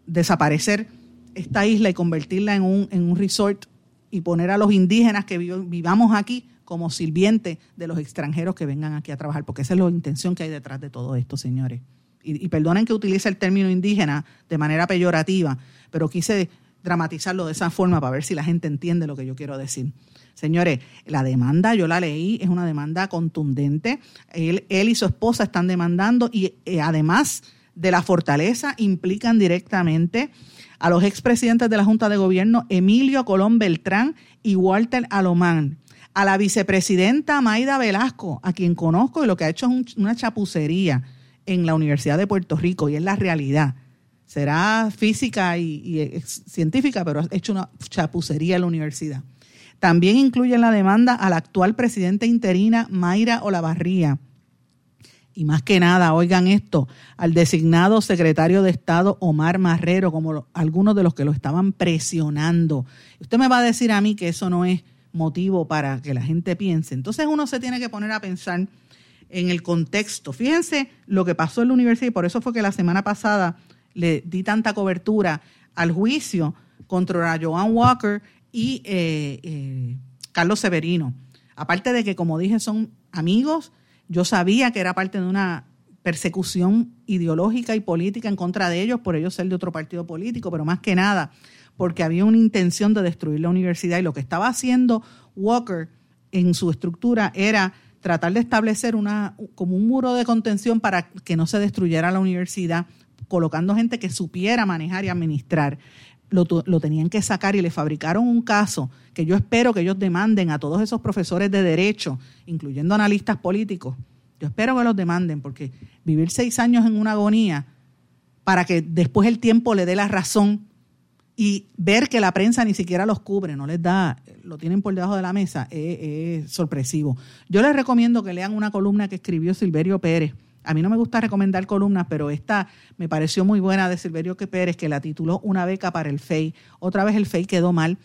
desaparecer esta isla y convertirla en un, en un resort y poner a los indígenas que vivamos aquí como sirvientes de los extranjeros que vengan aquí a trabajar, porque esa es la intención que hay detrás de todo esto, señores. Y, y perdonen que utilice el término indígena de manera peyorativa, pero quise dramatizarlo de esa forma para ver si la gente entiende lo que yo quiero decir. Señores, la demanda, yo la leí, es una demanda contundente. Él, él y su esposa están demandando y eh, además de la fortaleza implican directamente a los expresidentes de la Junta de Gobierno, Emilio Colón Beltrán y Walter Alomán, a la vicepresidenta Maida Velasco, a quien conozco y lo que ha hecho es una chapucería en la Universidad de Puerto Rico y es la realidad. Será física y, científica, pero ha hecho una chapucería en la universidad. También incluye la demanda a la actual presidenta interina Mayra Olavarría, y más que nada, oigan esto, al designado secretario de Estado Omar Marrero, como algunos de los que lo estaban presionando. Usted me va a decir a mí que eso no es motivo para que la gente piense. Entonces uno se tiene que poner a pensar en el contexto. Fíjense lo que pasó en la universidad y por eso fue que la semana pasada le di tanta cobertura al juicio contra Joan Walker y eh, eh, Carlos Severino. Aparte de que, como dije, son amigos, yo sabía que era parte de una persecución ideológica y política en contra de ellos por ellos ser de otro partido político, pero más que nada porque había una intención de destruir la universidad y lo que estaba haciendo Walker en su estructura era tratar de establecer una como un muro de contención para que no se destruyera la universidad, colocando gente que supiera manejar y administrar. Lo, lo, tenían que sacar y le fabricaron un caso que yo espero que ellos demanden a todos esos profesores de derecho, incluyendo analistas políticos. Yo espero que los demanden porque vivir seis años en una agonía para que después el tiempo le dé la razón y ver que la prensa ni siquiera los cubre, no les da, lo tienen por debajo de la mesa, es, sorpresivo. Yo les recomiendo que lean una columna que escribió Silverio Pérez. A mí no me gusta recomendar columnas, pero esta me pareció muy buena de Silverio Pérez, que la tituló Una beca para el FEI. Otra vez el FEI quedó mal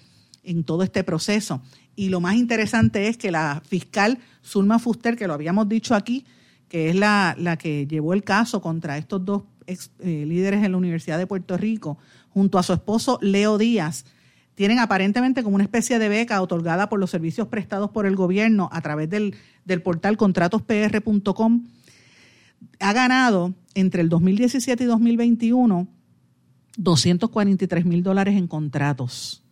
en todo este proceso. Y lo más interesante es que la fiscal Zulma Fuster, que lo habíamos dicho aquí, que es la, la que llevó el caso contra estos dos ex, eh, líderes en la Universidad de Puerto Rico, junto a su esposo Leo Díaz, tienen aparentemente como una especie de beca otorgada por los servicios prestados por el gobierno a través del, del portal contratospr.com. Ha ganado entre el 2017 y 2021 243 mil dólares en contratos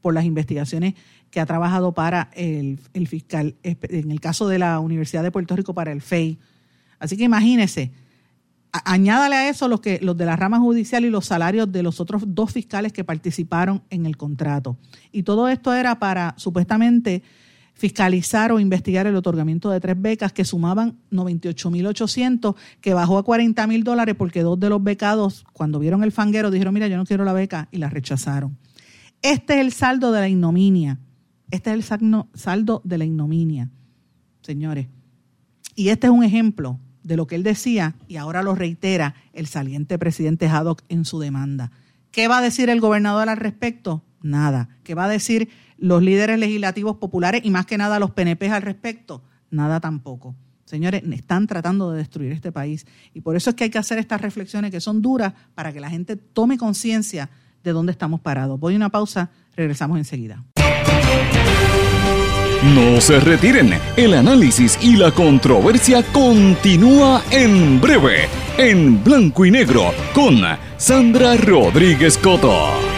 por las investigaciones que ha trabajado para el, el, fiscal, en el caso de la Universidad de Puerto Rico para el FEI. Así que imagínese, añádale a eso los, que, los de la rama judicial y los salarios de los otros dos fiscales que participaron en el contrato. Y todo esto era para supuestamente fiscalizar o investigar el otorgamiento de tres becas que sumaban 98.800, que bajó a 40.000 dólares porque dos de los becados, cuando vieron el fanguero, dijeron, mira, yo no quiero la beca y la rechazaron. Este es el saldo de la ignominia. Este es el saldo de la ignominia, señores. Y este es un ejemplo de lo que él decía y ahora lo reitera el saliente presidente Haddock en su demanda. ¿Qué va a decir el gobernador al respecto? Nada. ¿Qué va a decir los líderes legislativos populares y más que nada los PNP al respecto? Nada tampoco. Señores, están tratando de destruir este país y por eso es que hay que hacer estas reflexiones que son duras para que la gente tome conciencia de dónde estamos parados. Voy a una pausa, regresamos enseguida. No se retiren, el análisis y la controversia continúa en breve, en blanco y negro, con Sandra Rodríguez Coto.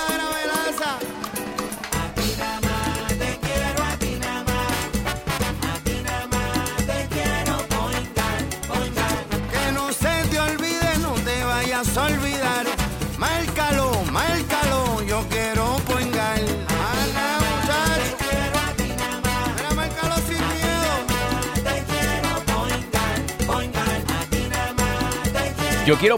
olvidar. Márcalo, márcalo, yo quiero poingar. Quiero a ti. Yo quiero.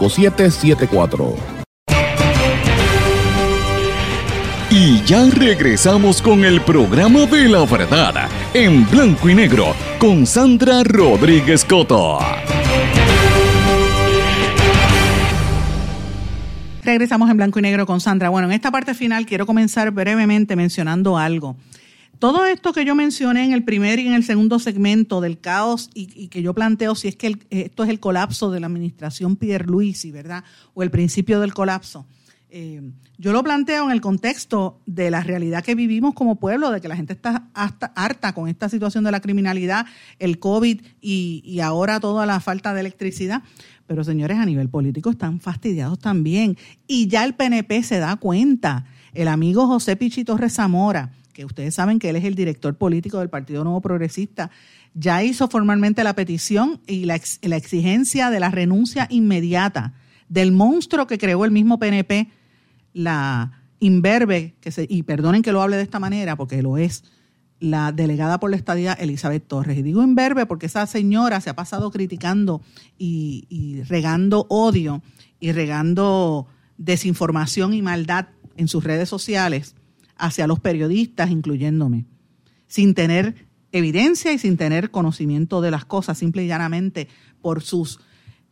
Y ya regresamos con el programa de la verdad en blanco y negro con Sandra Rodríguez Coto. Regresamos en blanco y negro con Sandra. Bueno, en esta parte final quiero comenzar brevemente mencionando algo. Todo esto que yo mencioné en el primer y en el segundo segmento del caos y, que yo planteo si es que esto es el colapso de la administración Pierluisi, ¿verdad? O el principio del colapso. Eh, yo lo planteo en el contexto de la realidad que vivimos como pueblo, de que la gente está hasta harta con esta situación de la criminalidad, el COVID y, y ahora toda la falta de electricidad. Pero señores, a nivel político están fastidiados también. Y ya el PNP se da cuenta. El amigo José Pichi Torres Zamora, que ustedes saben que él es el director político del Partido Nuevo Progresista, ya hizo formalmente la petición y la, exigencia de la renuncia inmediata del monstruo que creó el mismo PNP, la imberbe, que se, y perdonen que lo hable de esta manera, porque lo es, la delegada por la estadía Elizabeth Torres. Y digo imberbe porque esa señora se ha pasado criticando y, y regando odio y regando desinformación y maldad en sus redes sociales hacia los periodistas, incluyéndome, sin tener evidencia y sin tener conocimiento de las cosas, simple y llanamente por sus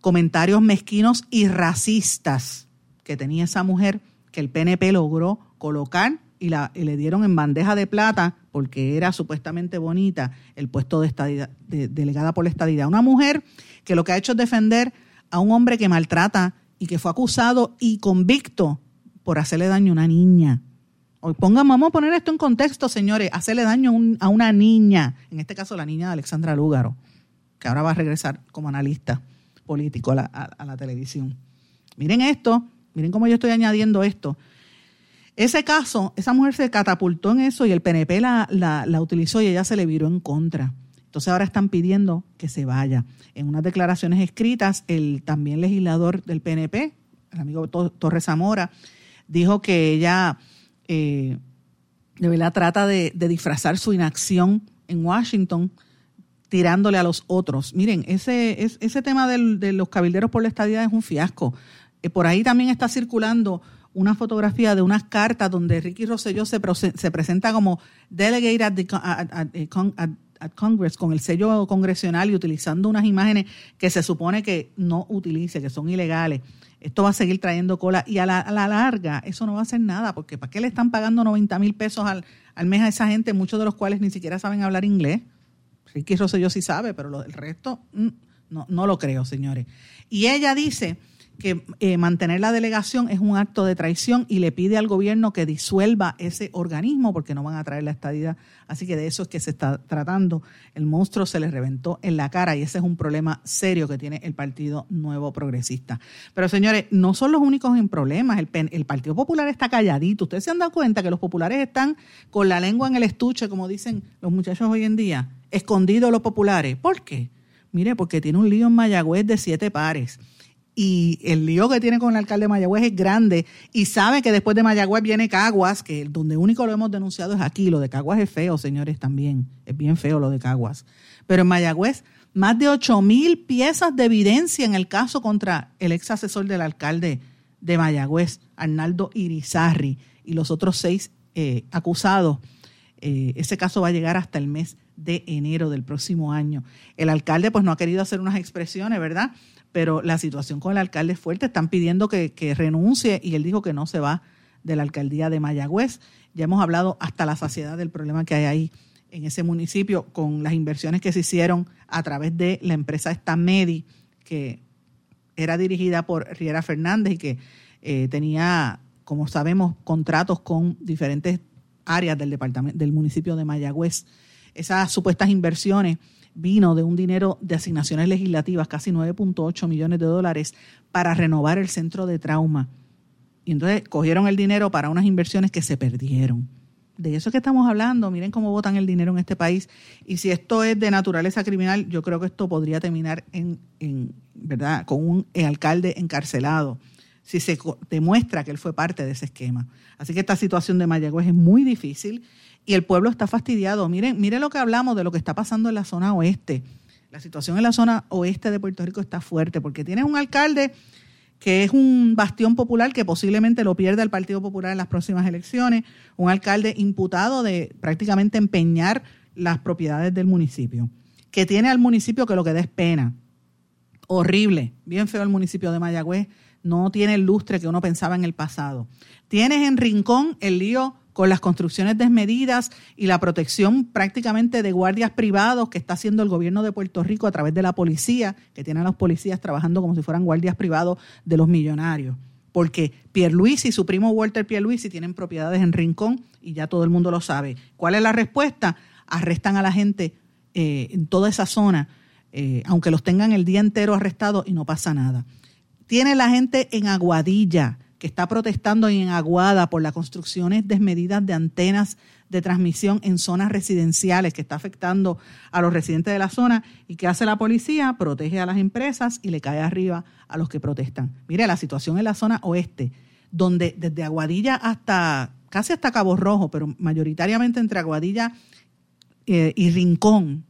comentarios mezquinos y racistas que tenía esa mujer que el PNP logró colocar y, la, le dieron en bandeja de plata porque era supuestamente bonita el puesto de, estadidad, de delegada por la estadidad. Una mujer que lo que ha hecho es defender a un hombre que maltrata y que fue acusado y convicto por hacerle daño a una niña. Hoy pongamos, vamos a poner esto en contexto, señores, hacerle daño a una niña, en este caso la niña de Alexandra Lúgaro, que ahora va a regresar como analista político a la, televisión. Miren esto, miren cómo yo estoy añadiendo esto. Ese caso, esa mujer se catapultó en eso y el PNP la, la, utilizó y ella se le viró en contra. Entonces ahora están pidiendo que se vaya. En unas declaraciones escritas, el también legislador del PNP, el amigo Torres Zamora, dijo que ella eh, de verdad trata de, disfrazar su inacción en Washington tirándole a los otros. Miren, ese, ese tema de los cabilderos por la estadía es un fiasco. Eh, por ahí también está circulando una fotografía de unas cartas donde Ricky Rosselló se, se presenta como delegate at, Congress con el sello congresional y utilizando unas imágenes que se supone que no utilice, que son ilegales. Esto va a seguir trayendo cola y a la, larga eso no va a hacer nada, porque ¿para qué le están pagando 90 mil pesos al, mes a esa gente, muchos de los cuales ni siquiera saben hablar inglés? Ricky Rosselló sí sabe, pero el resto mm, no, no lo creo, señores. Y ella dice que eh, mantener la delegación es un acto de traición y le pide al gobierno que disuelva ese organismo porque no van a traer la estadidad. Así que de eso es que se está tratando. El monstruo se le reventó en la cara y ese es un problema serio que tiene el Partido Nuevo Progresista. Pero señores, no son los únicos en problemas. El, el Partido Popular está calladito. Ustedes se han dado cuenta que los populares están con la lengua en el estuche, como dicen los muchachos hoy en día, escondidos los populares. ¿Por qué? Mire, porque tiene un lío en Mayagüez de siete pares y el lío que tiene con el alcalde de Mayagüez es grande y sabe que después de Mayagüez viene Caguas, que donde único lo hemos denunciado es aquí. Lo de Caguas es feo, señores, también. Es bien feo lo de Caguas. Pero en Mayagüez, más de 8 mil piezas de evidencia en el caso contra el ex asesor del alcalde de Mayagüez, Arnaldo Irizarri, y los otros seis eh, acusados. Eh, ese caso va a llegar hasta el mes de enero del próximo año. El alcalde pues no ha querido hacer unas expresiones, ¿verdad? Pero la situación con el alcalde es fuerte, están pidiendo que, renuncie y él dijo que no se va de la alcaldía de Mayagüez. Ya hemos hablado hasta la saciedad del problema que hay ahí en ese municipio con las inversiones que se hicieron a través de la empresa Stamedi, que era dirigida por Riera Fernández y que eh, tenía, como sabemos, contratos con diferentes áreas del departamento del municipio de Mayagüez esas supuestas inversiones vino de un dinero de asignaciones legislativas, casi 9.8 millones de dólares, para renovar el centro de trauma. Y entonces cogieron el dinero para unas inversiones que se perdieron. De eso es que estamos hablando. Miren cómo votan el dinero en este país. Y si esto es de naturaleza criminal, yo creo que esto podría terminar en, en ¿verdad? con un alcalde encarcelado si se demuestra que él fue parte de ese esquema. Así que esta situación de Mayagüez es muy difícil y el pueblo está fastidiado. Miren, miren lo que hablamos de lo que está pasando en la zona oeste. La situación en la zona oeste de Puerto Rico está fuerte porque tiene un alcalde que es un bastión popular que posiblemente lo pierda el Partido Popular en las próximas elecciones, un alcalde imputado de prácticamente empeñar las propiedades del municipio, que tiene al municipio que lo que da es pena. Horrible, bien feo el municipio de Mayagüez, no tiene el lustre que uno pensaba en el pasado. Tienes en Rincón el lío con las construcciones desmedidas y la protección prácticamente de guardias privados que está haciendo el gobierno de Puerto Rico a través de la policía, que tienen a los policías trabajando como si fueran guardias privados de los millonarios. Porque Pierluisi y su primo Walter Pierluisi tienen propiedades en Rincón y ya todo el mundo lo sabe. ¿Cuál es la respuesta? Arrestan a la gente eh, en toda esa zona, eh, aunque los tengan el día entero arrestados y no pasa nada. Tiene la gente en Aguadilla, que está protestando en Aguada por las construcciones desmedidas de antenas de transmisión en zonas residenciales que está afectando a los residentes de la zona. ¿Y qué hace la policía? Protege a las empresas y le cae arriba a los que protestan. Mire, la situación en la zona oeste, donde desde Aguadilla hasta casi hasta Cabo Rojo, pero mayoritariamente entre Aguadilla eh, y Rincón,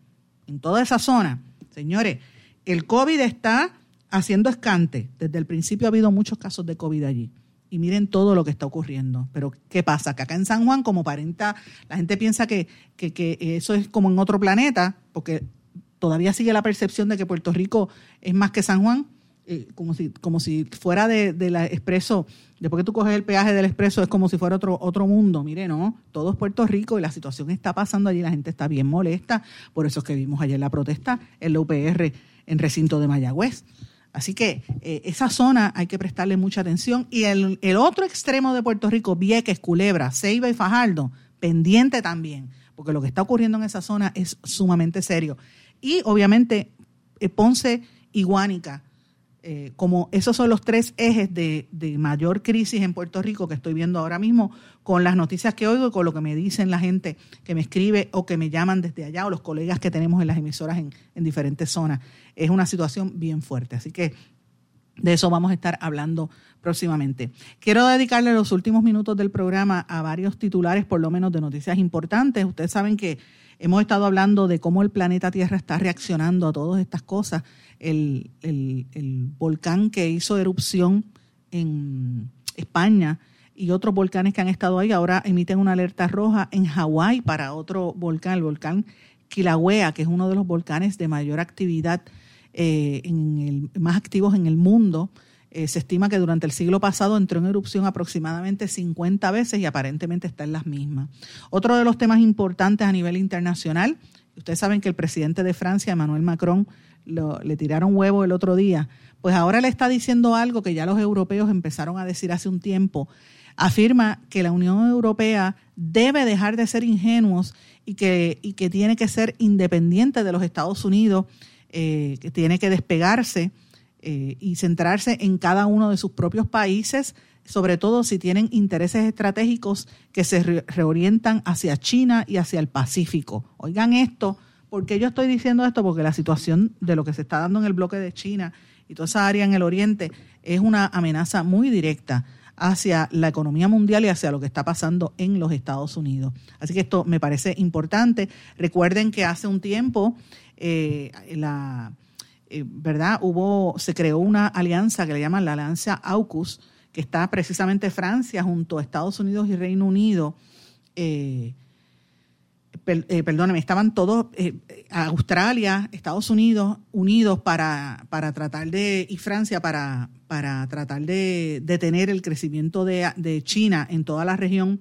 en toda esa zona, señores, el COVID está haciendo escante. Desde el principio ha habido muchos casos de COVID allí. Y miren todo lo que está ocurriendo. Pero, ¿qué pasa? Que acá en San Juan, como parenta, la gente piensa que, que, eso es como en otro planeta, porque todavía sigue la percepción de que Puerto Rico es más que San Juan, eh, como, si, como si fuera de, de, la expreso, después que tú coges el peaje del expreso es como si fuera otro, otro mundo. Mire, no, todo es Puerto Rico y la situación está pasando allí, la gente está bien molesta, por eso es que vimos ayer la protesta en la UPR en recinto de Mayagüez. Así que eh, esa zona hay que prestarle mucha atención. Y el, otro extremo de Puerto Rico, Vieques, Culebra, Ceiba y Fajardo, pendiente también, porque lo que está ocurriendo en esa zona es sumamente serio. Y obviamente eh, Ponce y Guánica, eh, como esos son los tres ejes de, mayor crisis en Puerto Rico que estoy viendo ahora mismo con las noticias que oigo y con lo que me dicen la gente que me escribe o que me llaman desde allá o los colegas que tenemos en las emisoras en, en diferentes zonas. Es una situación bien fuerte. Así que de eso vamos a estar hablando próximamente. Quiero dedicarle los últimos minutos del programa a varios titulares, por lo menos de noticias importantes. Ustedes saben que hemos estado hablando de cómo el planeta Tierra está reaccionando a todas estas cosas el, volcán que hizo erupción en España y otros volcanes que han estado ahí ahora emiten una alerta roja en Hawái para otro volcán, el volcán Kilauea, que es uno de los volcanes de mayor actividad, eh, más activos en el mundo. Eh, se estima que durante el siglo pasado entró en erupción aproximadamente 50 veces y aparentemente está en las mismas. Otro de los temas importantes a nivel internacional, ustedes saben que el presidente de Francia, Emmanuel Macron, le tiraron huevo el otro día, pues ahora le está diciendo algo que ya los europeos empezaron a decir hace un tiempo. Afirma que la Unión Europea debe dejar de ser ingenuos y que, y que tiene que ser independiente de los Estados Unidos, eh, que tiene que despegarse eh, y centrarse en cada uno de sus propios países, sobre todo si tienen intereses estratégicos que se reorientan hacia China y hacia el Pacífico. Oigan esto, ¿Por qué yo estoy diciendo esto? Porque la situación de lo que se está dando en el bloque de China y toda esa área en el Oriente es una amenaza muy directa hacia la economía mundial y hacia lo que está pasando en los Estados Unidos. Así que esto me parece importante. Recuerden que hace un tiempo eh, la eh, verdad hubo se creó una alianza que le llaman la alianza AUKUS que está precisamente Francia junto a Estados Unidos y Reino Unido eh, eh, perdóname, estaban todos, eh, Australia, Estados Unidos, unidos para, para tratar de, y Francia para, para tratar de detener el crecimiento de, China en toda la región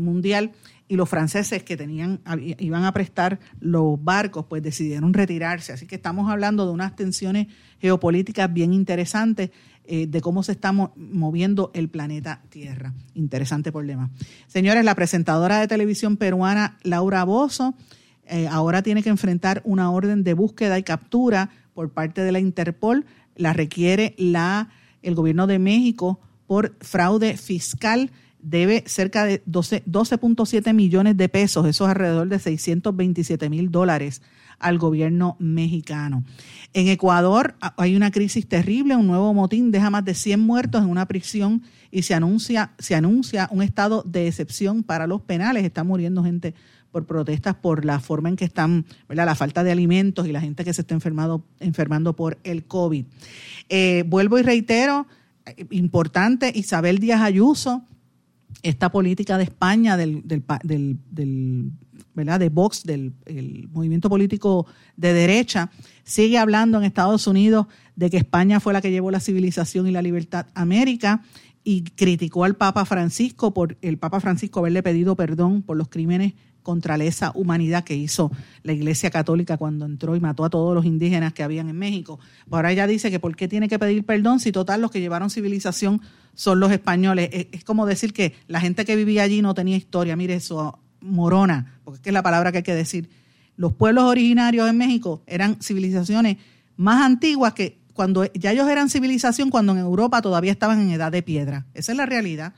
mundial y los franceses que tenían iban a prestar los barcos pues decidieron retirarse así que estamos hablando de unas tensiones geopolíticas bien interesantes eh, de cómo se está moviendo el planeta Tierra. Interesante problema. Señores, la presentadora de televisión peruana Laura Bozo eh, ahora tiene que enfrentar una orden de búsqueda y captura por parte de la Interpol. La requiere la, el gobierno de México por fraude fiscal. Debe cerca de 12.7 millones de pesos, eso es alrededor de 627 mil dólares al gobierno mexicano. En Ecuador hay una crisis terrible, un nuevo motín deja más de 100 muertos en una prisión y se anuncia, se anuncia un estado de excepción para los penales. Está muriendo gente por protestas por la forma en que están, ¿verdad? la falta de alimentos y la gente que se está enfermando, enfermando por el COVID. Eh, vuelvo y reitero, eh, importante, Isabel Díaz Ayuso, esta política de España del, del, del, ¿verdad? de Vox, del movimiento político de derecha, sigue hablando en Estados Unidos de que España fue la que llevó la civilización y la libertad a América y criticó al Papa Francisco por el Papa Francisco haberle pedido perdón por los crímenes contra esa humanidad que hizo la Iglesia Católica cuando entró y mató a todos los indígenas que habían en México. Ahora ella dice que por qué tiene que pedir perdón si total los que llevaron civilización son los españoles. Es, como decir que la gente que vivía allí no tenía historia. Mire eso, morona, porque es la palabra que hay que decir. Los pueblos originarios en México eran civilizaciones más antiguas que cuando ya ellos eran civilización cuando en Europa todavía estaban en edad de piedra. Esa es la realidad.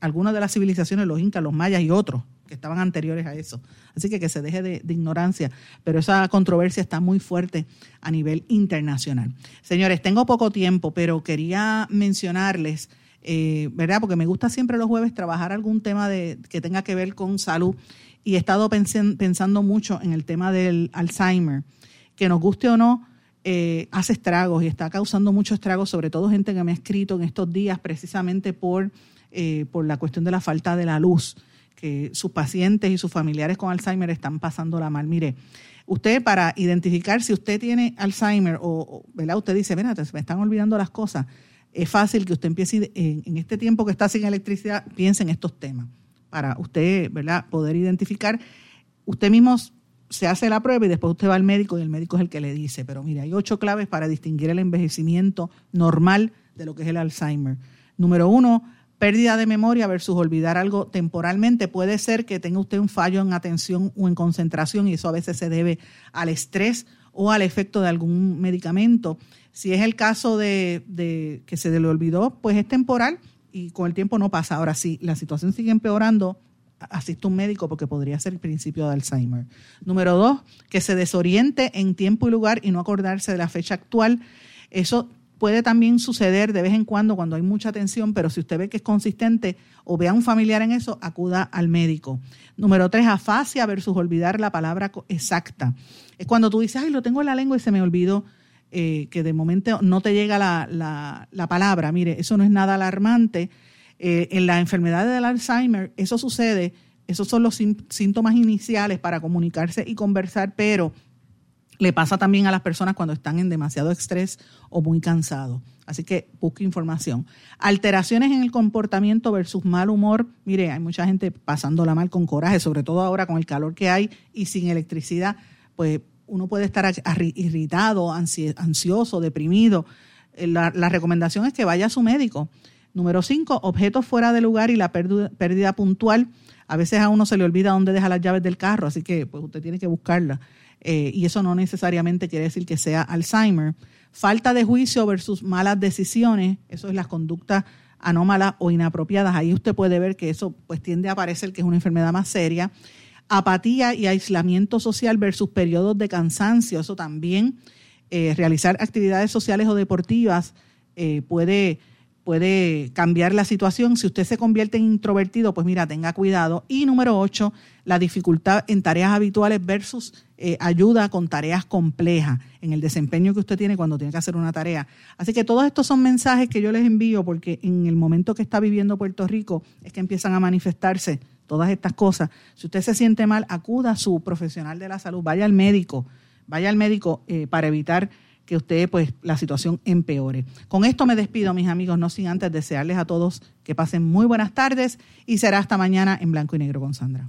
Algunas de las civilizaciones, los incas, los mayas y otros, que estaban anteriores a eso. Así que que se deje de, ignorancia, pero esa controversia está muy fuerte a nivel internacional. Señores, tengo poco tiempo, pero quería mencionarles, eh, ¿verdad? Porque me gusta siempre los jueves trabajar algún tema de, que tenga que ver con salud y he estado pensando mucho en el tema del Alzheimer, que nos guste o no, eh, hace estragos y está causando muchos estragos, sobre todo gente que me ha escrito en estos días precisamente por, eh, por la cuestión de la falta de la luz que sus pacientes y sus familiares con Alzheimer están pasando la mal. Mire, usted para identificar si usted tiene Alzheimer o, ¿verdad? Usted dice, mira, me están olvidando las cosas. Es fácil que usted empiece en, este tiempo que está sin electricidad, piense en estos temas para usted, ¿verdad? Poder identificar. Usted mismo se hace la prueba y después usted va al médico y el médico es el que le dice, pero mire, hay ocho claves para distinguir el envejecimiento normal de lo que es el Alzheimer. Número uno, pérdida de memoria versus olvidar algo temporalmente. Puede ser que tenga usted un fallo en atención o en concentración y eso a veces se debe al estrés o al efecto de algún medicamento. Si es el caso de, que se le olvidó, pues es temporal y con el tiempo no pasa. Ahora, si la situación sigue empeorando, asiste un médico porque podría ser el principio de Alzheimer. Número dos, que se desoriente en tiempo y lugar y no acordarse de la fecha actual. Eso puede también suceder de vez en cuando cuando hay mucha tensión, pero si usted ve que es consistente o ve a un familiar en eso, acuda al médico. Número tres, afasia versus olvidar la palabra exacta. Es cuando tú dices, ay, lo tengo en la lengua y se me olvidó, eh, que de momento no te llega la, palabra. Mire, eso no es nada alarmante. Eh, en la enfermedad del Alzheimer, eso sucede, esos son los síntomas iniciales para comunicarse y conversar, pero le pasa también a las personas cuando están en demasiado estrés o muy cansados. Así que busque información. Alteraciones en el comportamiento versus mal humor. Mire, hay mucha gente pasándola mal con coraje, sobre todo ahora con el calor que hay y sin electricidad. Pues uno puede estar irritado, ansioso, deprimido. Eh, la, recomendación es que vaya a su médico. Número cinco, objetos fuera de lugar y la pérdida, puntual. A veces a uno se le olvida dónde deja las llaves del carro, así que pues usted tiene que buscarla. Eh, y eso no necesariamente quiere decir que sea Alzheimer. Falta de juicio versus malas decisiones, eso es las conductas anómalas o inapropiadas. Ahí usted puede ver que eso pues tiende a parecer que es una enfermedad más seria. Apatía y aislamiento social versus periodos de cansancio, eso también. Eh, realizar actividades sociales o deportivas eh, puede puede cambiar la situación. Si usted se convierte en introvertido, pues mira, tenga cuidado. Y número ocho, la dificultad en tareas habituales versus eh, ayuda con tareas complejas en el desempeño que usted tiene cuando tiene que hacer una tarea. Así que todos estos son mensajes que yo les envío porque en el momento que está viviendo Puerto Rico es que empiezan a manifestarse todas estas cosas. Si usted se siente mal, acuda a su profesional de la salud, vaya al médico, vaya al médico eh, para evitar que usted, pues, la situación empeore. Con esto me despido, mis amigos, no sin antes desearles a todos que pasen muy buenas tardes y será hasta mañana en blanco y negro con Sandra.